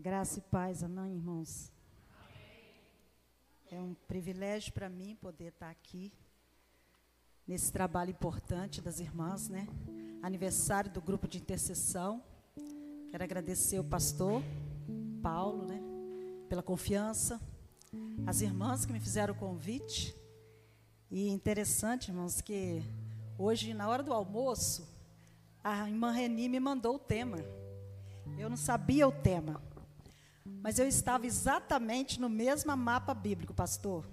Graça e paz, amém, irmãos. É um privilégio para mim poder estar aqui nesse trabalho importante das irmãs, né? Aniversário do grupo de intercessão. Quero agradecer o pastor Paulo, né, pela confiança, as irmãs que me fizeram o convite. E interessante, irmãos, que hoje na hora do almoço, a irmã Reni me mandou o tema. Eu não sabia o tema. Mas eu estava exatamente no mesmo mapa bíblico, pastor.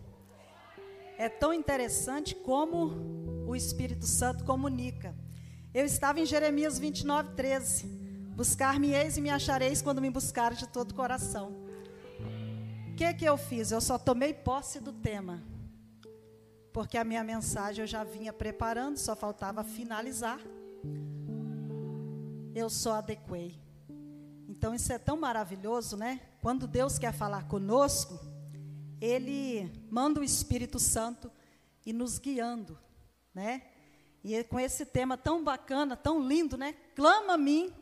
É tão interessante como o Espírito Santo comunica. Eu estava em Jeremias 29, 13. Buscar-me-eis e me achareis quando me buscar de todo o coração. O que, que eu fiz? Eu só tomei posse do tema. Porque a minha mensagem eu já vinha preparando, só faltava finalizar. Eu só adequei. Então isso é tão maravilhoso, né? Quando Deus quer falar conosco, Ele manda o Espírito Santo e nos guiando, né? E com esse tema tão bacana, tão lindo, né? Clama a mim.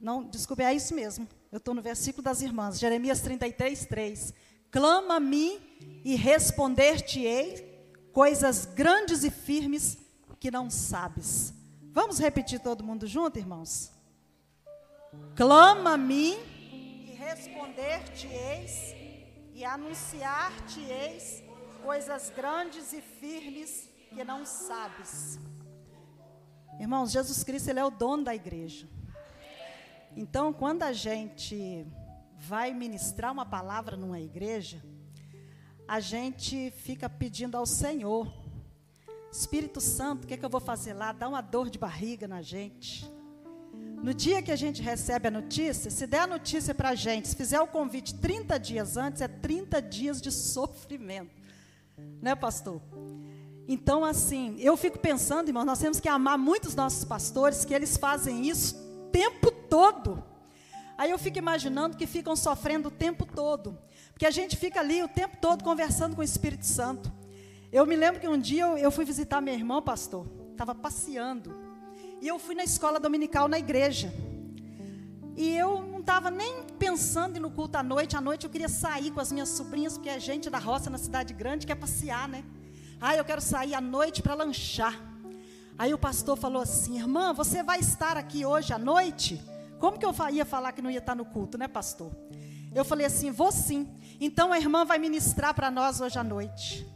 Não, desculpe, é isso mesmo. Eu estou no versículo das irmãs, Jeremias 33, 3. Clama a mim e responder-te-ei coisas grandes e firmes que não sabes. Vamos repetir todo mundo junto, irmãos? Clama a mim e responder-te-eis e anunciar-te-eis coisas grandes e firmes que não sabes. Irmãos, Jesus Cristo ele é o dono da igreja. Então, quando a gente vai ministrar uma palavra numa igreja, a gente fica pedindo ao Senhor, Espírito Santo, o que, é que eu vou fazer lá? Dá uma dor de barriga na gente. No dia que a gente recebe a notícia, se der a notícia para a gente, se fizer o convite 30 dias antes, é 30 dias de sofrimento. Né, pastor? Então, assim, eu fico pensando, irmão, nós temos que amar muito os nossos pastores, que eles fazem isso o tempo todo. Aí eu fico imaginando que ficam sofrendo o tempo todo. Porque a gente fica ali o tempo todo conversando com o Espírito Santo. Eu me lembro que um dia eu, eu fui visitar minha irmã, pastor. Estava passeando. E eu fui na escola dominical na igreja. E eu não estava nem pensando no culto à noite. À noite eu queria sair com as minhas sobrinhas, porque é gente da roça na cidade grande quer passear, né? Ah, eu quero sair à noite para lanchar. Aí o pastor falou assim: Irmã, você vai estar aqui hoje à noite? Como que eu ia falar que não ia estar no culto, né, pastor? Eu falei assim: Vou sim. Então a irmã vai ministrar para nós hoje à noite.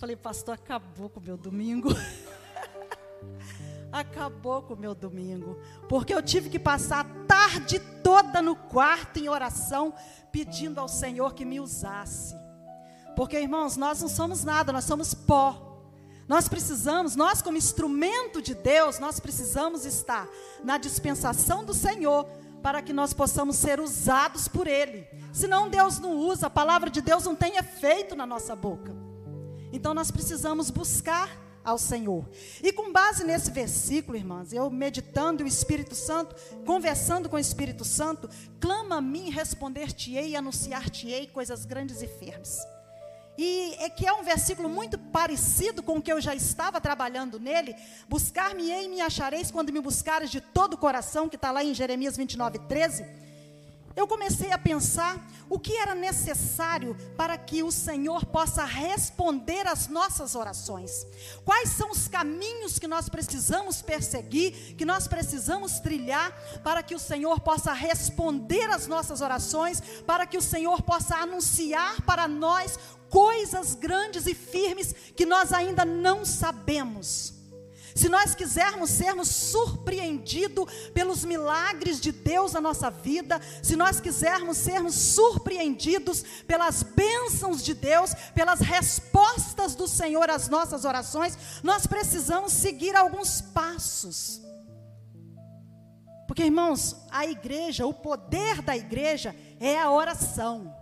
Falei, pastor, acabou com o meu domingo. acabou com o meu domingo, porque eu tive que passar a tarde toda no quarto em oração, pedindo ao Senhor que me usasse. Porque, irmãos, nós não somos nada, nós somos pó. Nós precisamos, nós como instrumento de Deus, nós precisamos estar na dispensação do Senhor para que nós possamos ser usados por Ele. Senão Deus não usa, a palavra de Deus não tem efeito na nossa boca. Então nós precisamos buscar ao Senhor. E com base nesse versículo, irmãs, eu meditando o Espírito Santo, conversando com o Espírito Santo, clama a mim, responder-te-ei e anunciar-te-ei coisas grandes e firmes. E é que é um versículo muito parecido com o que eu já estava trabalhando nele. Buscar-me-ei e me achareis quando me buscares de todo o coração, que está lá em Jeremias 29, 13 eu comecei a pensar o que era necessário para que o Senhor possa responder às nossas orações. Quais são os caminhos que nós precisamos perseguir, que nós precisamos trilhar para que o Senhor possa responder às nossas orações, para que o Senhor possa anunciar para nós coisas grandes e firmes que nós ainda não sabemos. Se nós quisermos sermos surpreendidos pelos milagres de Deus na nossa vida, se nós quisermos sermos surpreendidos pelas bênçãos de Deus, pelas respostas do Senhor às nossas orações, nós precisamos seguir alguns passos. Porque, irmãos, a igreja, o poder da igreja é a oração.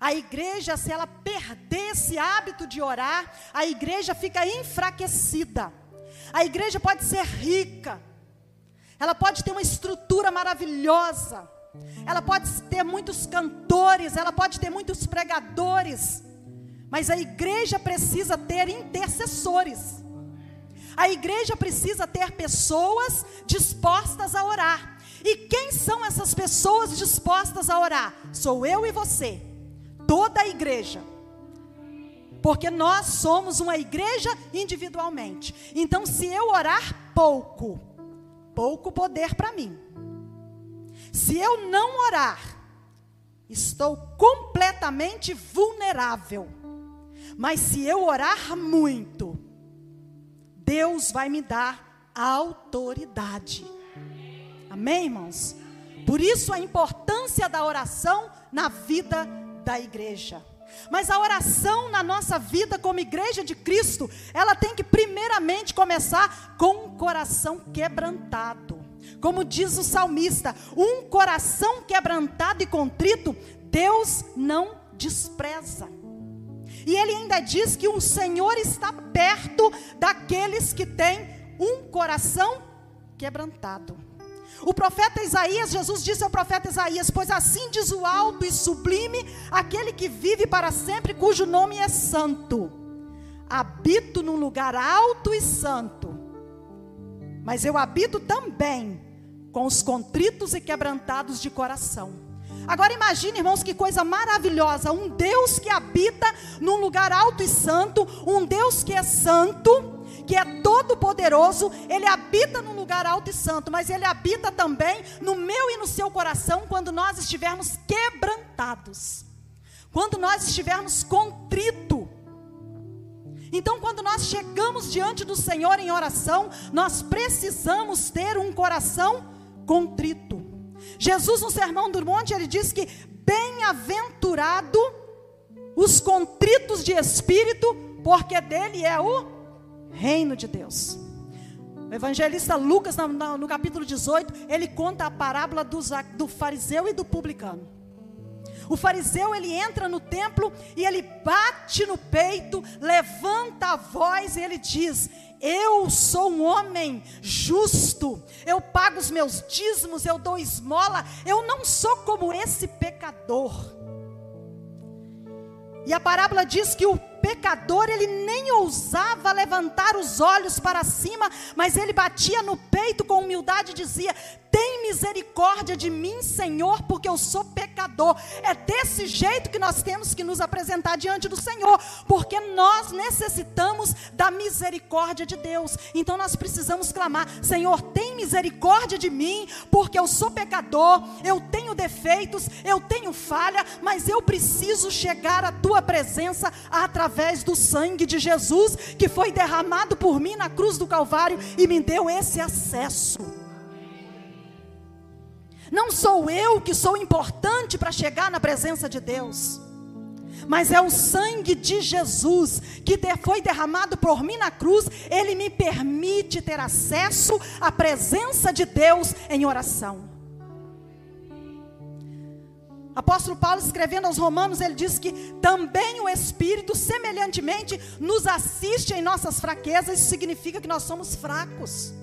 A igreja, se ela perder esse hábito de orar, a igreja fica enfraquecida. A igreja pode ser rica, ela pode ter uma estrutura maravilhosa, ela pode ter muitos cantores, ela pode ter muitos pregadores, mas a igreja precisa ter intercessores. A igreja precisa ter pessoas dispostas a orar. E quem são essas pessoas dispostas a orar? Sou eu e você, toda a igreja. Porque nós somos uma igreja individualmente. Então, se eu orar pouco, pouco poder para mim. Se eu não orar, estou completamente vulnerável. Mas se eu orar muito, Deus vai me dar autoridade. Amém, irmãos? Por isso a importância da oração na vida da igreja. Mas a oração na nossa vida como igreja de Cristo, ela tem que primeiramente começar com um coração quebrantado. Como diz o salmista, um coração quebrantado e contrito, Deus não despreza. E ele ainda diz que o Senhor está perto daqueles que têm um coração quebrantado. O profeta Isaías, Jesus disse ao profeta Isaías: Pois assim diz o alto e sublime, aquele que vive para sempre, cujo nome é Santo. Habito num lugar alto e santo, mas eu habito também com os contritos e quebrantados de coração. Agora imagine, irmãos, que coisa maravilhosa, um Deus que habita num lugar alto e santo, um Deus que é santo, que é todo poderoso, ele habita num lugar alto e santo, mas ele habita também no meu e no seu coração quando nós estivermos quebrantados. Quando nós estivermos contrito. Então, quando nós chegamos diante do Senhor em oração, nós precisamos ter um coração contrito. Jesus, no Sermão do Monte, ele diz que bem-aventurado os contritos de espírito, porque dele é o Reino de Deus. O evangelista Lucas, no, capítulo 18, ele conta a parábola dos, do fariseu e do publicano. O fariseu ele entra no templo e ele bate no peito, levanta a voz e ele diz: Eu sou um homem justo, eu pago os meus dízimos, eu dou esmola, eu não sou como esse pecador. E a parábola diz que o pecador, ele nem ousava levantar os olhos para cima, mas ele batia no peito com humildade e dizia: Tem misericórdia de mim, Senhor, porque eu sou pecador. É desse jeito que nós temos que nos apresentar diante do Senhor, porque nós necessitamos da misericórdia de Deus. Então nós precisamos clamar: Senhor, tem misericórdia de mim, porque eu sou pecador, eu tenho defeitos, eu tenho falha, mas eu preciso chegar à tua presença através através do sangue de Jesus que foi derramado por mim na cruz do Calvário e me deu esse acesso. Não sou eu que sou importante para chegar na presença de Deus, mas é o sangue de Jesus que foi derramado por mim na cruz, ele me permite ter acesso à presença de Deus em oração. Apóstolo Paulo escrevendo aos Romanos, ele diz que também o Espírito semelhantemente nos assiste em nossas fraquezas, isso significa que nós somos fracos.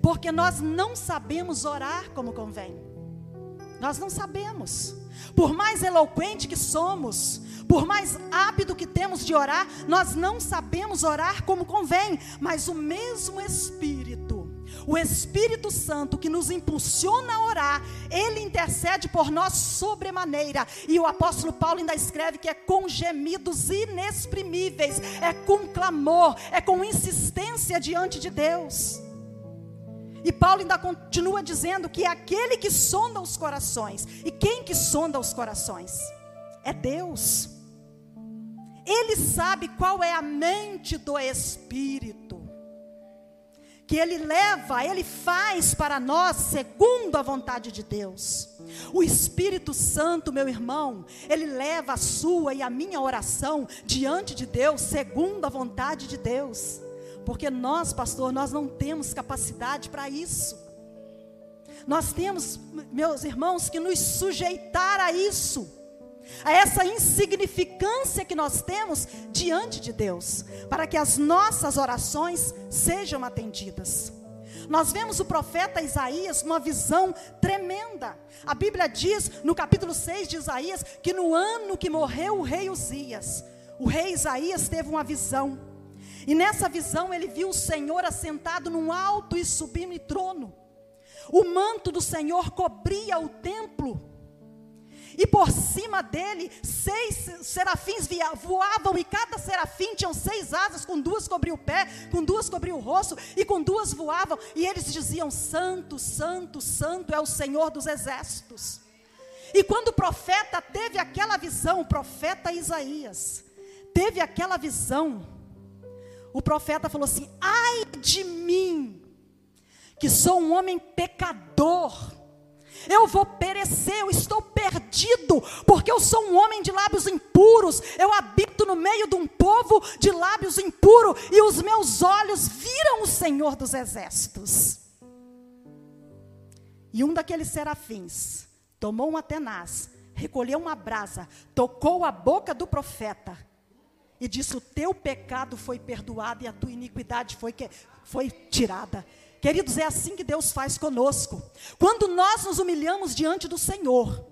Porque nós não sabemos orar como convém. Nós não sabemos. Por mais eloquente que somos, por mais hábito que temos de orar, nós não sabemos orar como convém, mas o mesmo Espírito o Espírito Santo que nos impulsiona a orar, ele intercede por nós sobremaneira. E o apóstolo Paulo ainda escreve que é com gemidos inexprimíveis, é com clamor, é com insistência diante de Deus. E Paulo ainda continua dizendo que é aquele que sonda os corações. E quem que sonda os corações? É Deus. Ele sabe qual é a mente do Espírito que Ele leva, Ele faz para nós segundo a vontade de Deus. O Espírito Santo, meu irmão, Ele leva a sua e a minha oração diante de Deus, segundo a vontade de Deus. Porque nós, pastor, nós não temos capacidade para isso. Nós temos, meus irmãos, que nos sujeitar a isso a essa insignificância que nós temos diante de Deus, para que as nossas orações sejam atendidas. Nós vemos o profeta Isaías numa visão tremenda. A Bíblia diz, no capítulo 6 de Isaías, que no ano que morreu o rei Uzias, o rei Isaías teve uma visão. E nessa visão ele viu o Senhor assentado num alto e sublime trono. O manto do Senhor cobria o templo. E por cima dele, seis serafins voavam, e cada serafim tinha seis asas, com duas cobriam o pé, com duas cobriam o rosto, e com duas voavam, e eles diziam: Santo, Santo, Santo é o Senhor dos exércitos. E quando o profeta teve aquela visão, o profeta Isaías, teve aquela visão, o profeta falou assim: ai de mim, que sou um homem pecador, eu vou perecer, eu estou perdido, porque eu sou um homem de lábios impuros, eu habito no meio de um povo de lábios impuros, e os meus olhos viram o Senhor dos exércitos. E um daqueles serafins tomou um atenaz, recolheu uma brasa, tocou a boca do profeta e disse: O teu pecado foi perdoado e a tua iniquidade foi, que, foi tirada. Queridos, é assim que Deus faz conosco. Quando nós nos humilhamos diante do Senhor,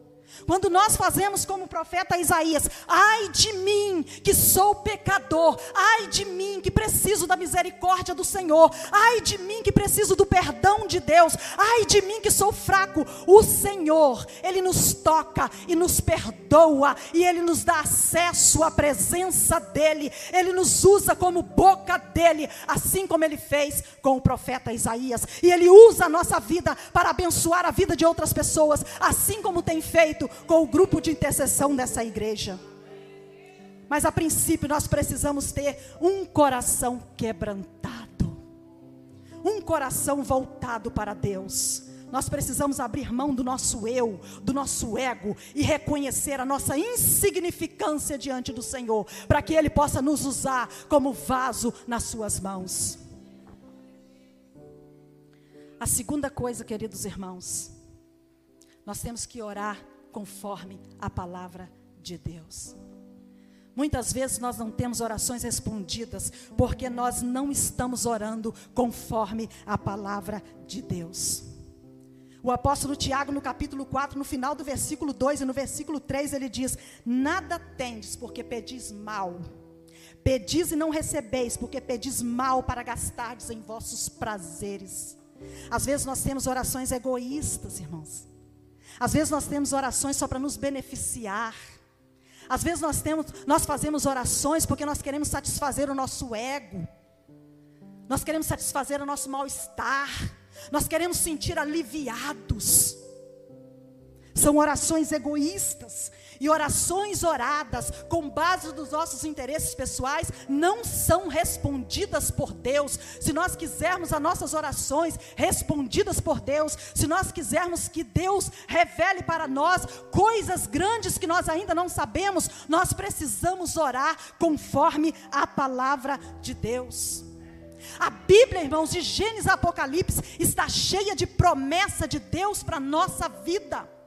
quando nós fazemos como o profeta Isaías, ai de mim que sou pecador, ai de mim que preciso da misericórdia do Senhor, ai de mim que preciso do perdão de Deus, ai de mim que sou fraco, o Senhor, Ele nos toca e nos perdoa, e Ele nos dá acesso à presença dEle, Ele nos usa como boca dEle, assim como Ele fez com o profeta Isaías, e Ele usa a nossa vida para abençoar a vida de outras pessoas, assim como tem feito com o grupo de intercessão dessa igreja. Mas a princípio nós precisamos ter um coração quebrantado, um coração voltado para Deus. Nós precisamos abrir mão do nosso eu, do nosso ego e reconhecer a nossa insignificância diante do Senhor, para que Ele possa nos usar como vaso nas Suas mãos. A segunda coisa, queridos irmãos, nós temos que orar conforme a palavra de Deus. Muitas vezes nós não temos orações respondidas porque nós não estamos orando conforme a palavra de Deus. O apóstolo Tiago, no capítulo 4, no final do versículo 2 e no versículo 3, ele diz: Nada tendes porque pedis mal. Pedis e não recebeis, porque pedis mal para gastardes em vossos prazeres. Às vezes nós temos orações egoístas, irmãos. Às vezes nós temos orações só para nos beneficiar. Às vezes nós temos, nós fazemos orações porque nós queremos satisfazer o nosso ego. Nós queremos satisfazer o nosso mal-estar. Nós queremos sentir aliviados. São orações egoístas. E orações oradas com base nos nossos interesses pessoais não são respondidas por Deus. Se nós quisermos as nossas orações respondidas por Deus, se nós quisermos que Deus revele para nós coisas grandes que nós ainda não sabemos, nós precisamos orar conforme a palavra de Deus. A Bíblia, irmãos, de Gênesis a Apocalipse, está cheia de promessa de Deus para a nossa vida.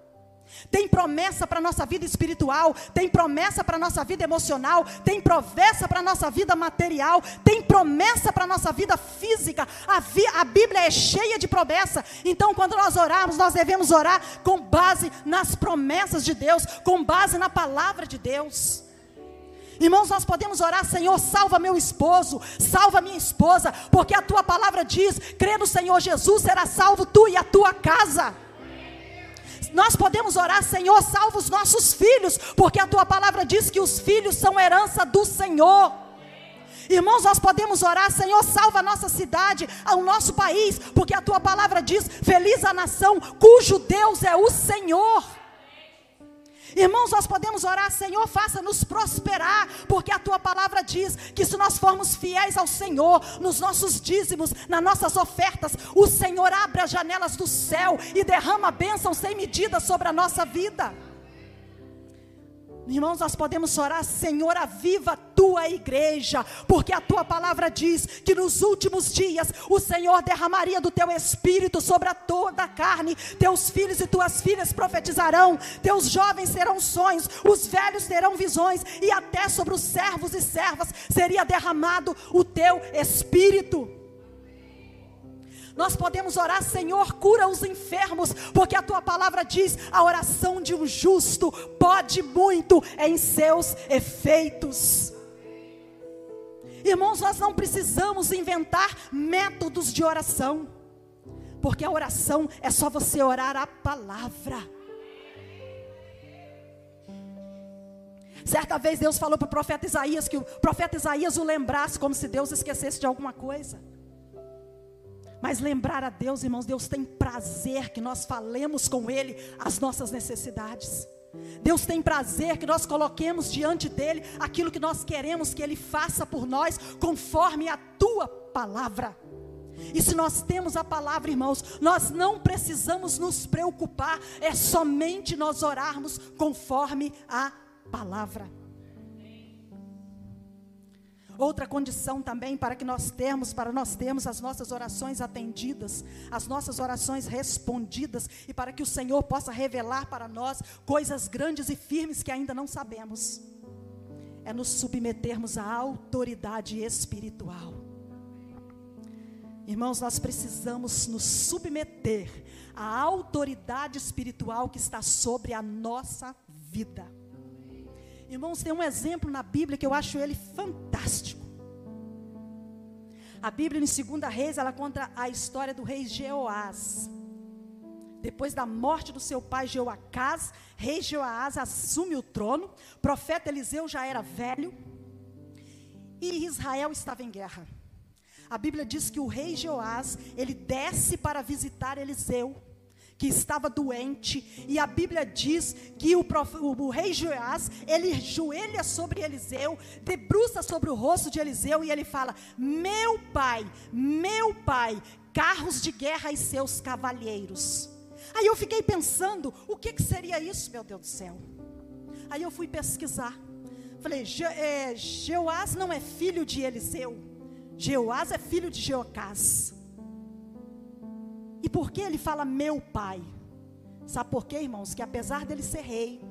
Tem promessa para a nossa vida espiritual, tem promessa para a nossa vida emocional, tem promessa para a nossa vida material, tem promessa para a nossa vida física. A, vi, a Bíblia é cheia de promessa. Então, quando nós orarmos, nós devemos orar com base nas promessas de Deus, com base na palavra de Deus. Irmãos, nós podemos orar, Senhor, salva meu esposo, salva minha esposa, porque a tua palavra diz: crê no Senhor Jesus, será salvo tu e a tua casa. Nós podemos orar, Senhor, salva os nossos filhos, porque a tua palavra diz que os filhos são herança do Senhor. Irmãos, nós podemos orar, Senhor, salva a nossa cidade, o nosso país, porque a tua palavra diz: feliz a nação cujo Deus é o Senhor. Irmãos, nós podemos orar, Senhor, faça-nos prosperar, porque a tua palavra diz que se nós formos fiéis ao Senhor, nos nossos dízimos, nas nossas ofertas, o Senhor abre as janelas do céu e derrama bênção sem medida sobre a nossa vida. Irmãos, nós podemos orar, Senhor, aviva a tua igreja, porque a tua palavra diz que nos últimos dias o Senhor derramaria do teu espírito sobre a toda a carne, teus filhos e tuas filhas profetizarão, teus jovens terão sonhos, os velhos terão visões, e até sobre os servos e servas seria derramado o teu espírito. Nós podemos orar, Senhor, cura os enfermos, porque a tua palavra diz: a oração de um justo pode muito em seus efeitos. Irmãos, nós não precisamos inventar métodos de oração. Porque a oração é só você orar a palavra. Certa vez Deus falou para o profeta Isaías que o profeta Isaías o lembrasse como se Deus esquecesse de alguma coisa. Mas lembrar a Deus, irmãos, Deus tem prazer que nós falemos com Ele as nossas necessidades. Deus tem prazer que nós coloquemos diante dele aquilo que nós queremos que ele faça por nós, conforme a tua palavra. E se nós temos a palavra, irmãos, nós não precisamos nos preocupar, é somente nós orarmos conforme a palavra. Outra condição também para que nós termos, para nós termos as nossas orações atendidas, as nossas orações respondidas e para que o Senhor possa revelar para nós coisas grandes e firmes que ainda não sabemos. É nos submetermos à autoridade espiritual. Irmãos, nós precisamos nos submeter à autoridade espiritual que está sobre a nossa vida. Irmãos, tem um exemplo na Bíblia que eu acho ele fantástico. A Bíblia em 2 Reis, ela conta a história do rei Jeoás. Depois da morte do seu pai Jeoacás, rei Jeoás assume o trono. Profeta Eliseu já era velho. E Israel estava em guerra. A Bíblia diz que o rei Jeoás, ele desce para visitar Eliseu que estava doente, e a Bíblia diz que o, prof, o, o rei Joás, ele joelha sobre Eliseu, debruça sobre o rosto de Eliseu, e ele fala: Meu pai, meu pai, carros de guerra e seus cavalheiros. Aí eu fiquei pensando, o que, que seria isso, meu Deus do céu? Aí eu fui pesquisar. Falei, Je, é, não é filho de Eliseu, Jeoás é filho de Jeocás. E por que ele fala meu pai? Sabe por quê, irmãos? Que apesar dele ser rei,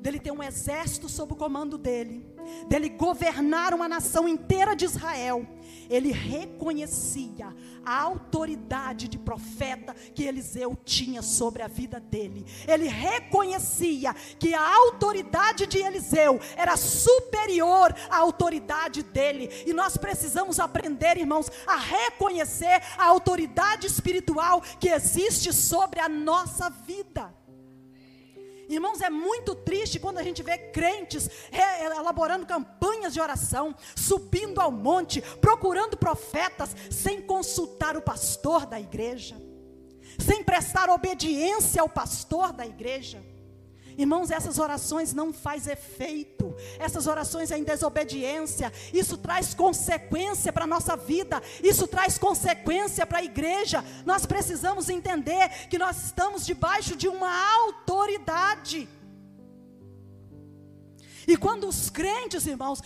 dele ter um exército sob o comando dele, dele governar uma nação inteira de Israel, ele reconhecia a autoridade de profeta que Eliseu tinha sobre a vida dele. Ele reconhecia que a autoridade de Eliseu era superior à autoridade dele. E nós precisamos aprender, irmãos, a reconhecer a autoridade espiritual que existe sobre a nossa vida. Irmãos, é muito triste quando a gente vê crentes elaborando campanhas de oração, subindo ao monte, procurando profetas, sem consultar o pastor da igreja, sem prestar obediência ao pastor da igreja. Irmãos, essas orações não faz efeito. Essas orações é em desobediência. Isso traz consequência para a nossa vida. Isso traz consequência para a igreja. Nós precisamos entender que nós estamos debaixo de uma autoridade. E quando os crentes, irmãos,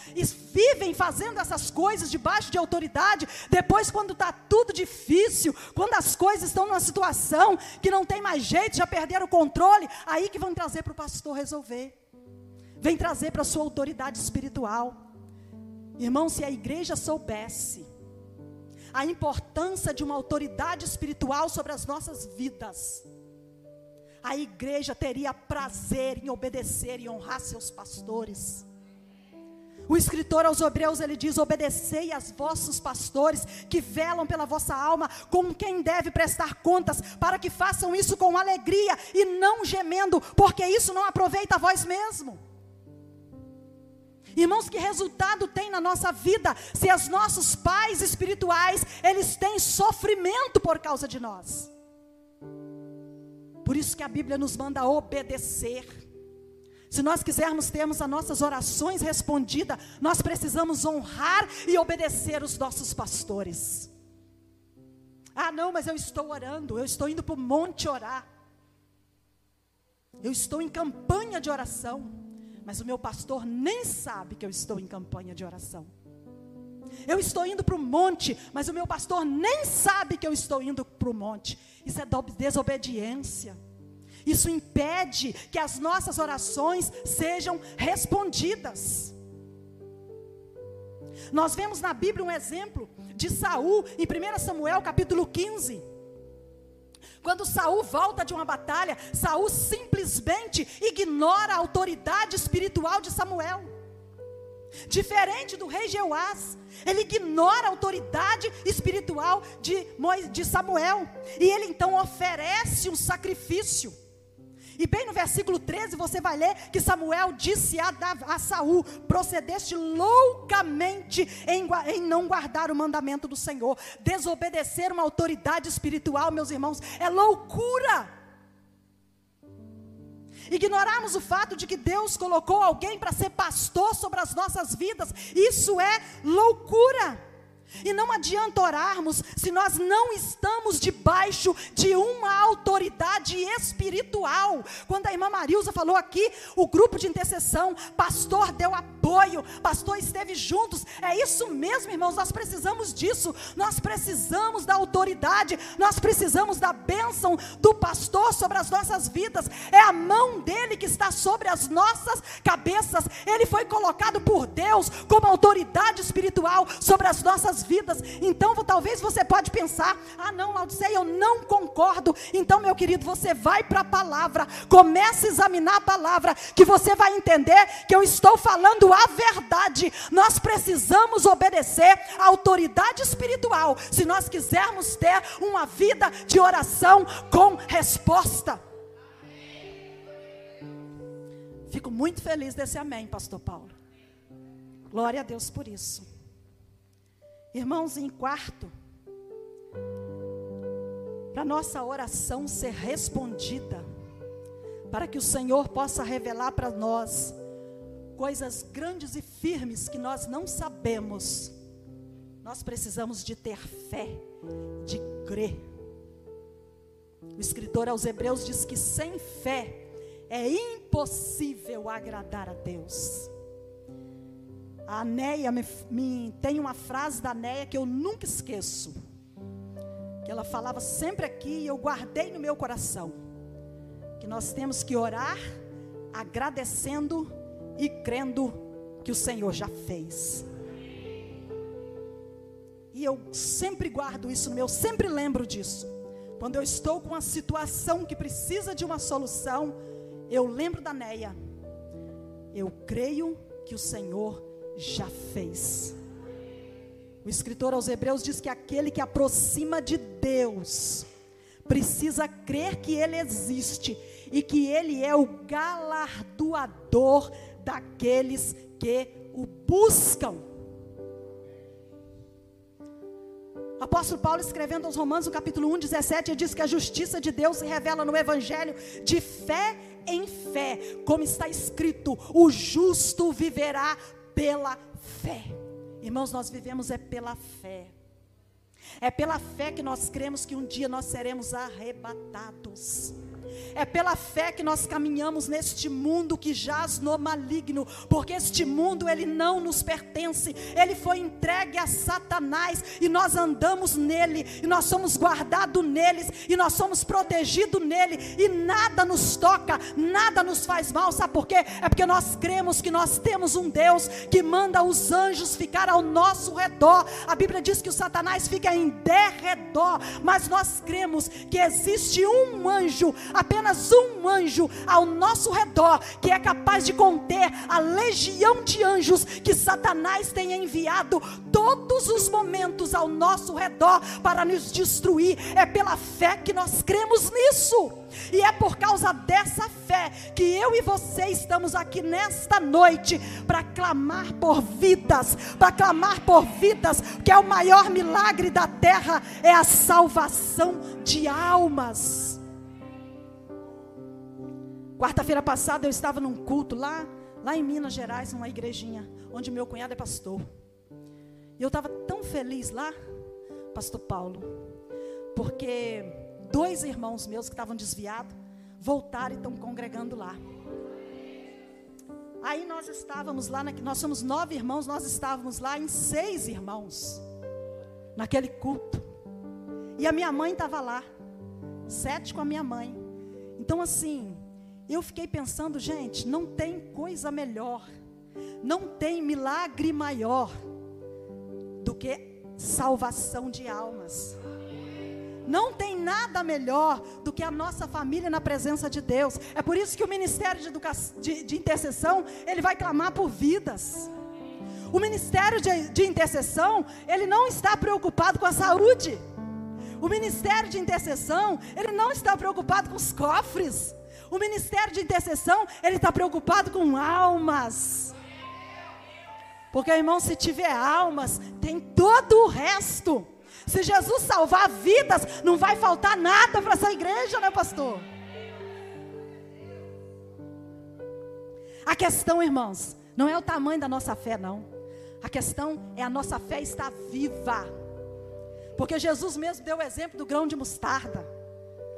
vivem fazendo essas coisas debaixo de autoridade, depois, quando está tudo difícil, quando as coisas estão numa situação que não tem mais jeito, já perderam o controle, aí que vão trazer para o pastor resolver. Vem trazer para a sua autoridade espiritual. Irmão, se a igreja soubesse a importância de uma autoridade espiritual sobre as nossas vidas, a igreja teria prazer em obedecer e honrar seus pastores. O escritor aos Hebreus ele diz: Obedecei aos vossos pastores que velam pela vossa alma, com quem deve prestar contas, para que façam isso com alegria e não gemendo, porque isso não aproveita a vós mesmo. Irmãos, que resultado tem na nossa vida se os nossos pais espirituais eles têm sofrimento por causa de nós? Por isso que a Bíblia nos manda obedecer. Se nós quisermos termos as nossas orações respondidas, nós precisamos honrar e obedecer os nossos pastores. Ah, não, mas eu estou orando, eu estou indo para o monte orar. Eu estou em campanha de oração, mas o meu pastor nem sabe que eu estou em campanha de oração. Eu estou indo para o monte, mas o meu pastor nem sabe que eu estou indo para o monte. Isso é desobediência. Isso impede que as nossas orações sejam respondidas. Nós vemos na Bíblia um exemplo de Saul em 1 Samuel capítulo 15. Quando Saul volta de uma batalha, Saul simplesmente ignora a autoridade espiritual de Samuel. Diferente do rei Jeoás, ele ignora a autoridade espiritual de, de Samuel. E ele então oferece um sacrifício. E bem no versículo 13 você vai ler que Samuel disse a, a Saul: procedeste loucamente em, em não guardar o mandamento do Senhor. Desobedecer uma autoridade espiritual, meus irmãos, é loucura. Ignorarmos o fato de que Deus colocou alguém para ser pastor sobre as nossas vidas, isso é loucura. E não adianta orarmos se nós não estamos debaixo de uma autoridade espiritual. Quando a irmã Marilza falou aqui, o grupo de intercessão, pastor deu apoio, pastor esteve juntos. É isso mesmo, irmãos, nós precisamos disso. Nós precisamos da autoridade, nós precisamos da bênção do pastor sobre as nossas vidas. É a mão dele que está sobre as nossas cabeças. Ele foi colocado por Deus como autoridade espiritual sobre as nossas vidas. Então, talvez você pode pensar: "Ah, não, Laodiceia, eu não concordo". Então, meu querido, você vai para a palavra, comece a examinar a palavra, que você vai entender que eu estou falando a verdade. Nós precisamos obedecer à autoridade espiritual, se nós quisermos ter uma vida de oração com resposta. Fico muito feliz desse amém, pastor Paulo. Glória a Deus por isso. Irmãos, em quarto, para nossa oração ser respondida, para que o Senhor possa revelar para nós coisas grandes e firmes que nós não sabemos, nós precisamos de ter fé, de crer. O escritor aos Hebreus diz que sem fé é impossível agradar a Deus. A Neia me, me, tem uma frase da Neia que eu nunca esqueço. Que ela falava sempre aqui e eu guardei no meu coração. Que nós temos que orar agradecendo e crendo que o Senhor já fez. E eu sempre guardo isso no meu, sempre lembro disso. Quando eu estou com uma situação que precisa de uma solução, eu lembro da Neia. Eu creio que o Senhor já fez. O escritor aos Hebreus diz que aquele que aproxima de Deus precisa crer que Ele existe e que Ele é o galardoador daqueles que o buscam. Apóstolo Paulo, escrevendo aos Romanos, no capítulo 1, 17, ele diz que a justiça de Deus se revela no Evangelho de fé em fé, como está escrito: o justo viverá pela fé. Irmãos, nós vivemos é pela fé. É pela fé que nós cremos que um dia nós seremos arrebatados. É pela fé que nós caminhamos neste mundo que jaz no maligno, porque este mundo ele não nos pertence. Ele foi entregue a Satanás e nós andamos nele e nós somos guardados neles e nós somos protegidos nele e nada nos toca, nada nos faz mal. Sabe por quê? É porque nós cremos que nós temos um Deus que manda os anjos ficar ao nosso redor. A Bíblia diz que o Satanás fica em derredor, mas nós cremos que existe um anjo apenas um anjo ao nosso redor que é capaz de conter a legião de anjos que Satanás tem enviado todos os momentos ao nosso redor para nos destruir. É pela fé que nós cremos nisso. E é por causa dessa fé que eu e você estamos aqui nesta noite para clamar por vidas, para clamar por vidas, que é o maior milagre da terra, é a salvação de almas. Quarta-feira passada eu estava num culto lá, lá em Minas Gerais, numa igrejinha, onde meu cunhado é pastor. E eu estava tão feliz lá, pastor Paulo, porque dois irmãos meus que estavam desviados voltaram e estão congregando lá. Aí nós estávamos lá, nós somos nove irmãos, nós estávamos lá em seis irmãos, naquele culto. E a minha mãe estava lá, sete com a minha mãe. Então, assim, eu fiquei pensando, gente, não tem coisa melhor, não tem milagre maior do que salvação de almas. Não tem nada melhor do que a nossa família na presença de Deus. É por isso que o ministério de, de, de intercessão ele vai clamar por vidas. O ministério de, de intercessão, ele não está preocupado com a saúde. O ministério de intercessão, ele não está preocupado com os cofres. O ministério de intercessão, ele está preocupado com almas. Porque, irmão, se tiver almas, tem todo o resto. Se Jesus salvar vidas, não vai faltar nada para essa igreja, né, pastor? A questão, irmãos, não é o tamanho da nossa fé, não. A questão é a nossa fé estar viva. Porque Jesus mesmo deu o exemplo do grão de mostarda.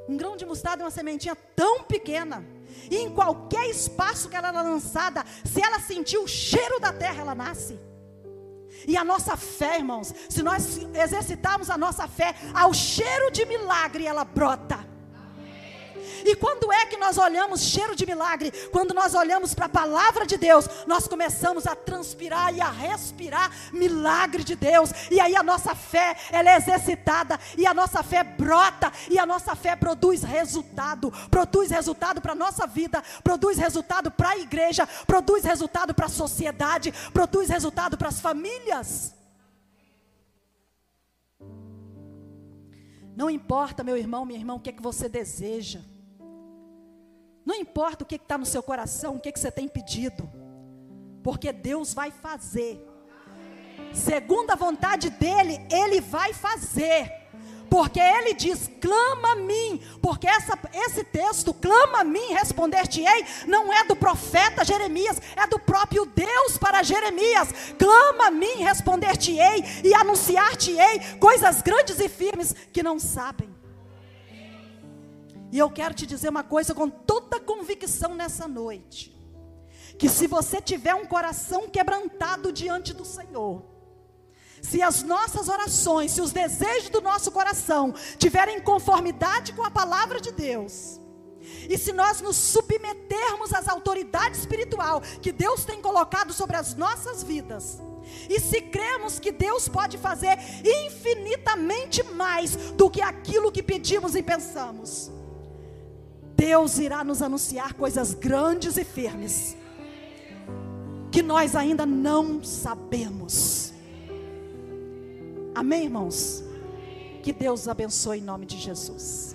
Um grão de mostarda é uma sementinha tão pequena. E em qualquer espaço que ela é lançada, se ela sentir o cheiro da terra, ela nasce. E a nossa fé, irmãos, se nós exercitarmos a nossa fé ao cheiro de milagre, ela brota. E quando é que nós olhamos cheiro de milagre? Quando nós olhamos para a palavra de Deus, nós começamos a transpirar e a respirar milagre de Deus. E aí a nossa fé, ela é exercitada e a nossa fé brota e a nossa fé produz resultado, produz resultado para nossa vida, produz resultado para a igreja, produz resultado para a sociedade, produz resultado para as famílias. Não importa, meu irmão, minha irmã, o que é que você deseja. Não importa o que está no seu coração, o que, que você tem pedido, porque Deus vai fazer. Segundo a vontade dEle, Ele vai fazer. Porque Ele diz: clama a mim. Porque essa, esse texto, clama a mim, responder-te-ei, não é do profeta Jeremias, é do próprio Deus para Jeremias. Clama a mim, responder-te-ei e anunciar-te-ei coisas grandes e firmes que não sabem. E eu quero te dizer uma coisa com toda convicção nessa noite: que se você tiver um coração quebrantado diante do Senhor, se as nossas orações, se os desejos do nosso coração tiverem conformidade com a palavra de Deus, e se nós nos submetermos às autoridades espiritual que Deus tem colocado sobre as nossas vidas, e se cremos que Deus pode fazer infinitamente mais do que aquilo que pedimos e pensamos, Deus irá nos anunciar coisas grandes e firmes que nós ainda não sabemos. Amém, irmãos? Que Deus abençoe em nome de Jesus.